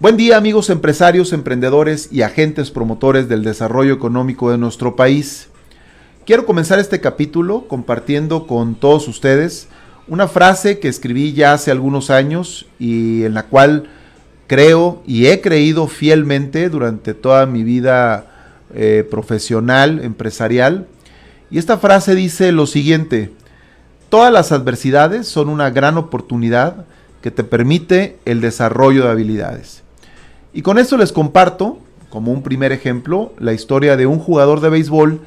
Buen día amigos empresarios, emprendedores y agentes promotores del desarrollo económico de nuestro país. Quiero comenzar este capítulo compartiendo con todos ustedes una frase que escribí ya hace algunos años y en la cual creo y he creído fielmente durante toda mi vida eh, profesional, empresarial. Y esta frase dice lo siguiente, todas las adversidades son una gran oportunidad que te permite el desarrollo de habilidades. Y con esto les comparto, como un primer ejemplo, la historia de un jugador de béisbol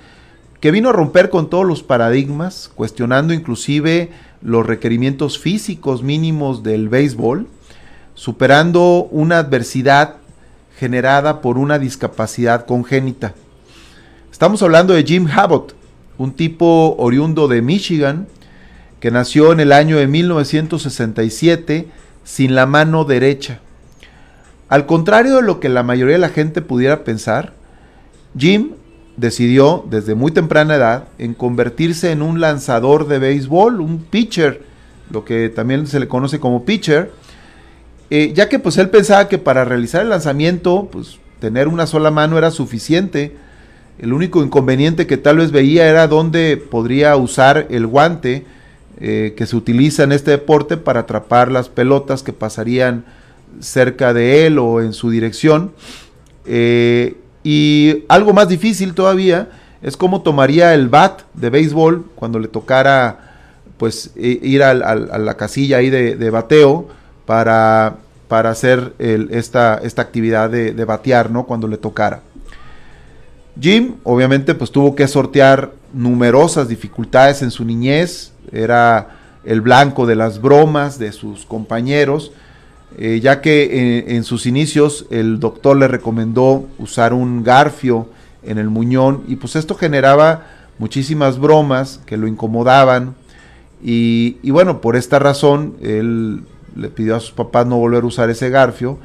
que vino a romper con todos los paradigmas, cuestionando inclusive los requerimientos físicos mínimos del béisbol, superando una adversidad generada por una discapacidad congénita. Estamos hablando de Jim Abbott, un tipo oriundo de Michigan, que nació en el año de 1967 sin la mano derecha. Al contrario de lo que la mayoría de la gente pudiera pensar, Jim decidió desde muy temprana edad en convertirse en un lanzador de béisbol, un pitcher, lo que también se le conoce como pitcher, eh, ya que pues él pensaba que para realizar el lanzamiento, pues tener una sola mano era suficiente. El único inconveniente que tal vez veía era dónde podría usar el guante eh, que se utiliza en este deporte para atrapar las pelotas que pasarían cerca de él o en su dirección. Eh, y algo más difícil todavía es cómo tomaría el bat de béisbol cuando le tocara pues ir a la casilla ahí de, bateo para, para hacer esta, esta, actividad de, de, batear, ¿no? Cuando le tocara. Jim, obviamente, pues tuvo que sortear numerosas dificultades en su niñez, era el blanco de las bromas de sus compañeros, eh, ya que eh, en sus inicios el doctor le recomendó usar un garfio en el muñón y pues esto generaba muchísimas bromas que lo incomodaban y, bueno, por esta razón él le pidió a sus papás no volver a usar ese garfio.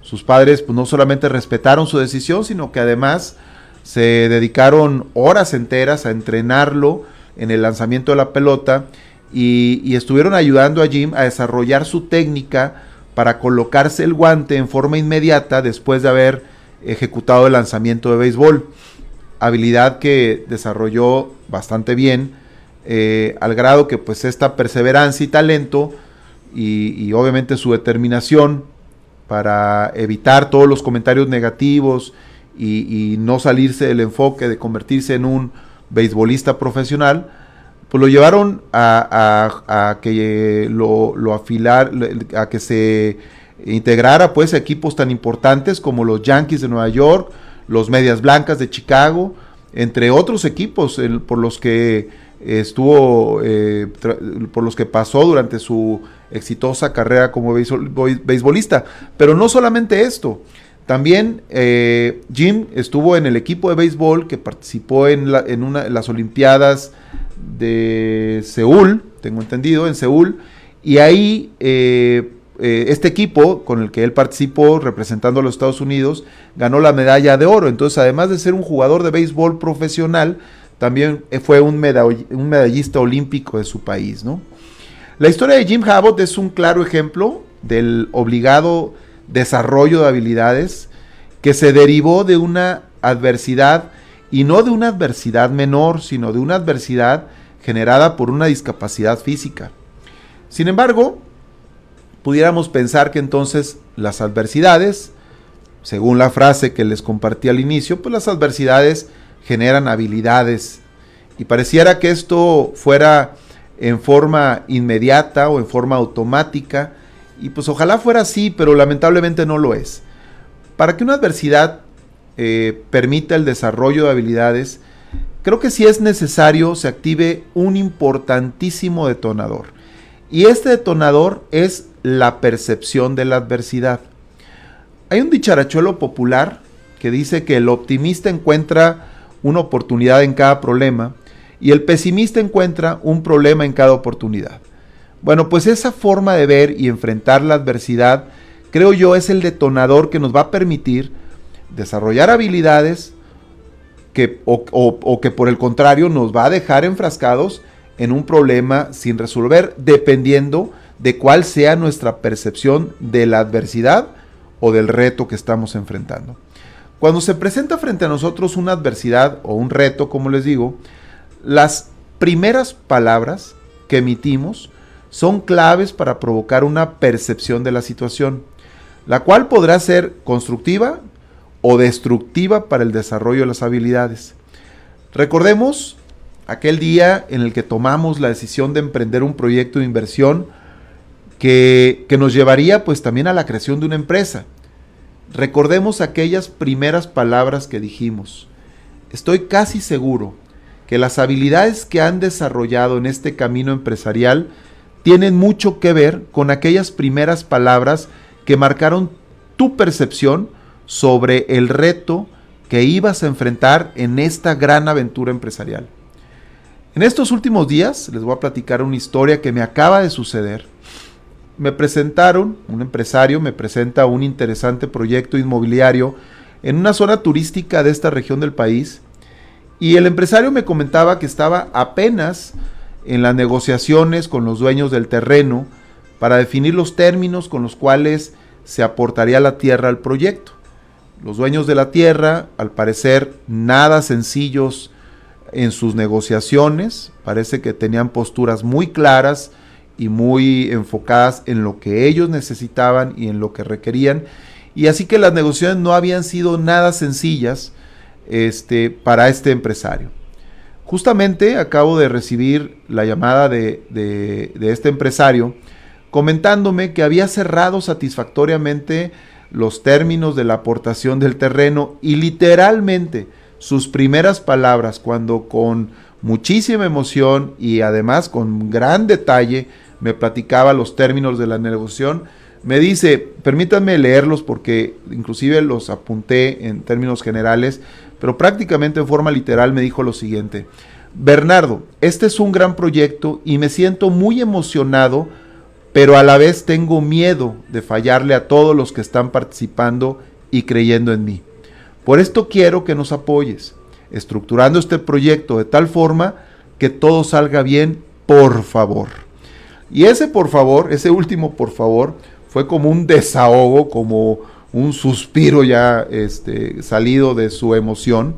Sus padres pues no solamente respetaron su decisión, sino que además se dedicaron horas enteras a entrenarlo en el lanzamiento de la pelota y, y estuvieron ayudando a Jim a desarrollar su técnica para colocarse el guante en forma inmediata después de haber ejecutado el lanzamiento de béisbol. Habilidad que desarrolló bastante bien, eh, al grado que pues esta perseverancia y talento y, obviamente su determinación para evitar todos los comentarios negativos y, y no salirse del enfoque de convertirse en un beisbolista profesional, pues lo llevaron a, que lo, afilar, a que se integrara pues a equipos tan importantes como los Yankees de Nueva York, los Medias Blancas de Chicago, entre otros equipos por los que estuvo, eh, por los que pasó durante su exitosa carrera como beisbolista. Pero no solamente esto, también eh, Jim estuvo en el equipo de béisbol que participó en, en una, las Olimpiadas de Seúl, tengo entendido, en Seúl, y ahí eh, eh, este equipo con el que él participó representando a los Estados Unidos ganó la medalla de oro. Entonces, además de ser un jugador de béisbol profesional, también fue un, medallista olímpico de su país. ¿no? La historia de Jim Abbott es un claro ejemplo del obligado desarrollo de habilidades que se derivó de una adversidad y no de una adversidad menor, sino de una adversidad generada por una discapacidad física. Sin embargo, pudiéramos pensar que entonces las adversidades, según la frase que les compartí al inicio, pues las adversidades generan habilidades. Y pareciera que esto fuera en forma inmediata o en forma automática. Y pues ojalá fuera así, pero lamentablemente no lo es. Para que una adversidad eh, permita el desarrollo de habilidades, creo que si es necesario se active un importantísimo detonador. Y este detonador es la percepción de la adversidad. Hay un dicharachuelo popular que dice que el optimista encuentra una oportunidad en cada problema y el pesimista encuentra un problema en cada oportunidad. Bueno, pues esa forma de ver y enfrentar la adversidad, creo yo, es el detonador que nos va a permitir desarrollar habilidades que, o, que por el contrario nos va a dejar enfrascados en un problema sin resolver, dependiendo de cuál sea nuestra percepción de la adversidad o del reto que estamos enfrentando. Cuando se presenta frente a nosotros una adversidad o un reto, como les digo, las primeras palabras que emitimos son claves para provocar una percepción de la situación, la cual podrá ser constructiva o destructiva para el desarrollo de las habilidades. Recordemos aquel día en el que tomamos la decisión de emprender un proyecto de inversión que, que nos llevaría pues también a la creación de una empresa. Recordemos aquellas primeras palabras que dijimos. Estoy casi seguro que las habilidades que han desarrollado en este camino empresarial tienen mucho que ver con aquellas primeras palabras que marcaron tu percepción sobre el reto que ibas a enfrentar en esta gran aventura empresarial. En estos últimos días les voy a platicar una historia que me acaba de suceder. Me presentaron, un empresario me presenta un interesante proyecto inmobiliario en una zona turística de esta región del país y el empresario me comentaba que estaba apenas en las negociaciones con los dueños del terreno para definir los términos con los cuales se aportaría la tierra al proyecto. Los dueños de la tierra, al parecer, nada sencillos en sus negociaciones, parece que tenían posturas muy claras y muy enfocadas en lo que ellos necesitaban y en lo que requerían, y así que las negociaciones no habían sido nada sencillas, este, para este empresario. Justamente acabo de recibir la llamada de, de, este empresario comentándome que había cerrado satisfactoriamente los términos de la aportación del terreno y literalmente sus primeras palabras cuando con muchísima emoción y además con gran detalle me platicaba los términos de la negociación, me dice, permítanme leerlos porque inclusive los apunté en términos generales, pero prácticamente en forma literal me dijo lo siguiente. Bernardo, este es un gran proyecto y me siento muy emocionado, pero a la vez tengo miedo de fallarle a todos los que están participando y creyendo en mí. Por esto quiero que nos apoyes, estructurando este proyecto de tal forma que todo salga bien, por favor. Y ese por favor, ese último por favor, fue como un desahogo, como un suspiro ya este, salido de su emoción.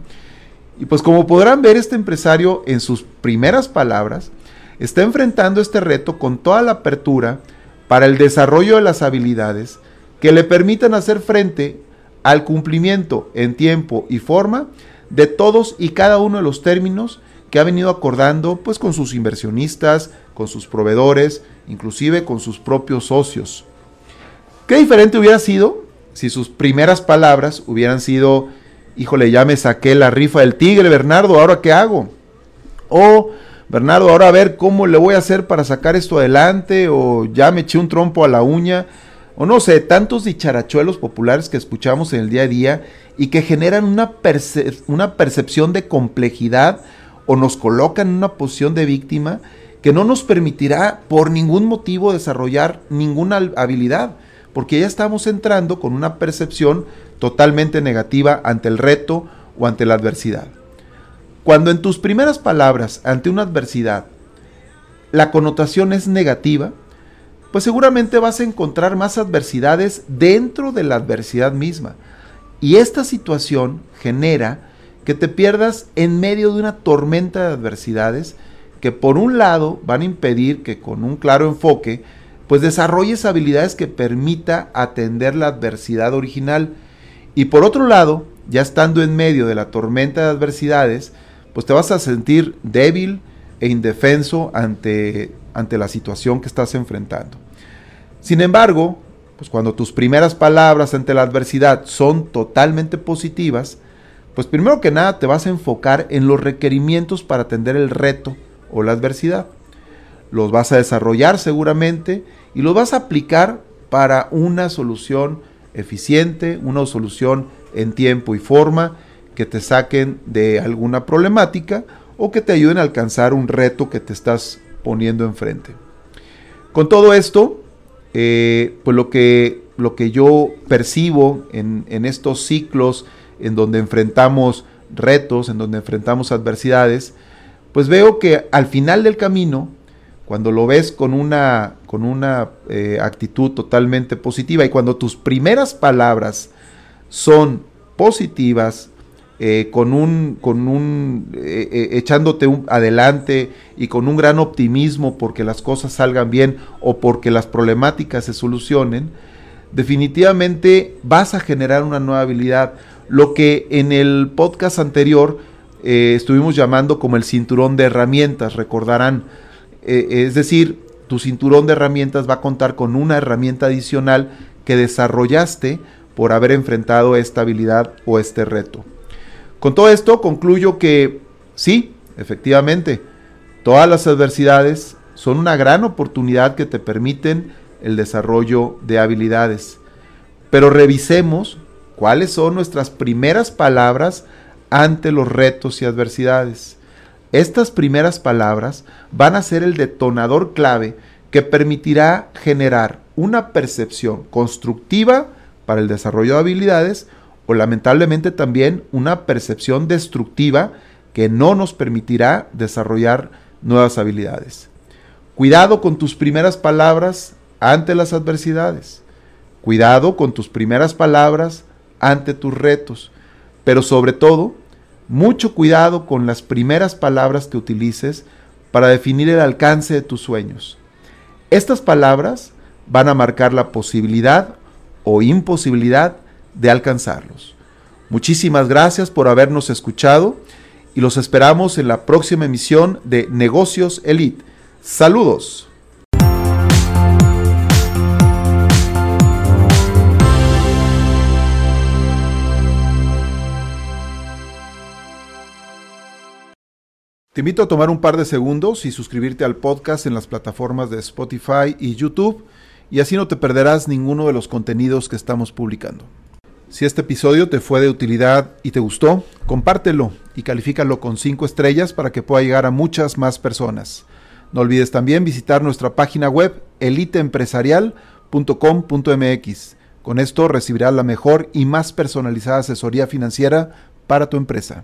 Y pues como podrán ver, este empresario en sus primeras palabras está enfrentando este reto con toda la apertura para el desarrollo de las habilidades que le permitan hacer frente al cumplimiento en tiempo y forma de todos y cada uno de los términos que ha venido acordando pues con sus inversionistas, con sus proveedores, inclusive con sus propios socios. ¿Qué diferente hubiera sido si sus primeras palabras hubieran sido, híjole, ya me saqué la rifa del tigre, Bernardo, ¿ahora qué hago? O, Bernardo, ahora a ver cómo le voy a hacer para sacar esto adelante, o ya me eché un trompo a la uña, o no sé, tantos dicharachuelos populares que escuchamos en el día a día y que generan una, una percepción de complejidad o nos colocan en una posición de víctima que no nos permitirá por ningún motivo desarrollar ninguna habilidad porque ya estamos entrando con una percepción totalmente negativa ante el reto o ante la adversidad. Cuando en tus primeras palabras ante una adversidad la connotación es negativa, pues seguramente vas a encontrar más adversidades dentro de la adversidad misma. Y esta situación genera que te pierdas en medio de una tormenta de adversidades que por un lado van a impedir que con un claro enfoque pues desarrolles habilidades que permita atender la adversidad original. Y por otro lado, ya estando en medio de la tormenta de adversidades, pues te vas a sentir débil e indefenso ante, ante la situación que estás enfrentando. Sin embargo, pues cuando tus primeras palabras ante la adversidad son totalmente positivas, Pues primero que nada te vas a enfocar en los requerimientos para atender el reto o la adversidad. Los vas a desarrollar seguramente y los vas a aplicar para una solución eficiente, una solución en tiempo y forma que te saquen de alguna problemática o que te ayuden a alcanzar un reto que te estás poniendo enfrente. Con todo esto, eh, pues lo que, lo que yo percibo en, en estos ciclos en donde enfrentamos retos, en donde enfrentamos adversidades, pues veo que al final del camino, cuando lo ves con una, con una eh, actitud totalmente positiva y cuando tus primeras palabras son positivas, eh, con un, con un eh, echándote adelante y con un gran optimismo porque las cosas salgan bien o porque las problemáticas se solucionen, definitivamente vas a generar una nueva habilidad. Lo que en el podcast anterior estuvimos llamando como el cinturón de herramientas, recordarán eh, es decir, tu cinturón de herramientas va a contar con una herramienta adicional que desarrollaste por haber enfrentado esta habilidad o este reto. Con todo esto concluyo que sí, efectivamente, todas las adversidades son una gran oportunidad que te permiten el desarrollo de habilidades. Pero revisemos cuáles son nuestras primeras palabras ante los retos y adversidades. Estas primeras palabras van a ser el detonador clave que permitirá generar una percepción constructiva para el desarrollo de habilidades o lamentablemente también una percepción destructiva que no nos permitirá desarrollar nuevas habilidades. Cuidado con tus primeras palabras ante las adversidades. Cuidado con tus primeras palabras ante tus retos. Pero sobre todo, mucho cuidado con las primeras palabras que utilices para definir el alcance de tus sueños. Estas palabras van a marcar la posibilidad o imposibilidad de alcanzarlos. Muchísimas gracias por habernos escuchado y los esperamos en la próxima emisión de Negocios Elite. Saludos. Te invito a tomar un par de segundos y suscribirte al podcast en las plataformas de Spotify y YouTube y así no te perderás ninguno de los contenidos que estamos publicando. Si este episodio te fue de utilidad y te gustó, compártelo y califícalo con 5 estrellas para que pueda llegar a muchas más personas. No olvides también visitar nuestra página web eliteempresarial.com.mx. Con esto recibirás la mejor y más personalizada asesoría financiera para tu empresa.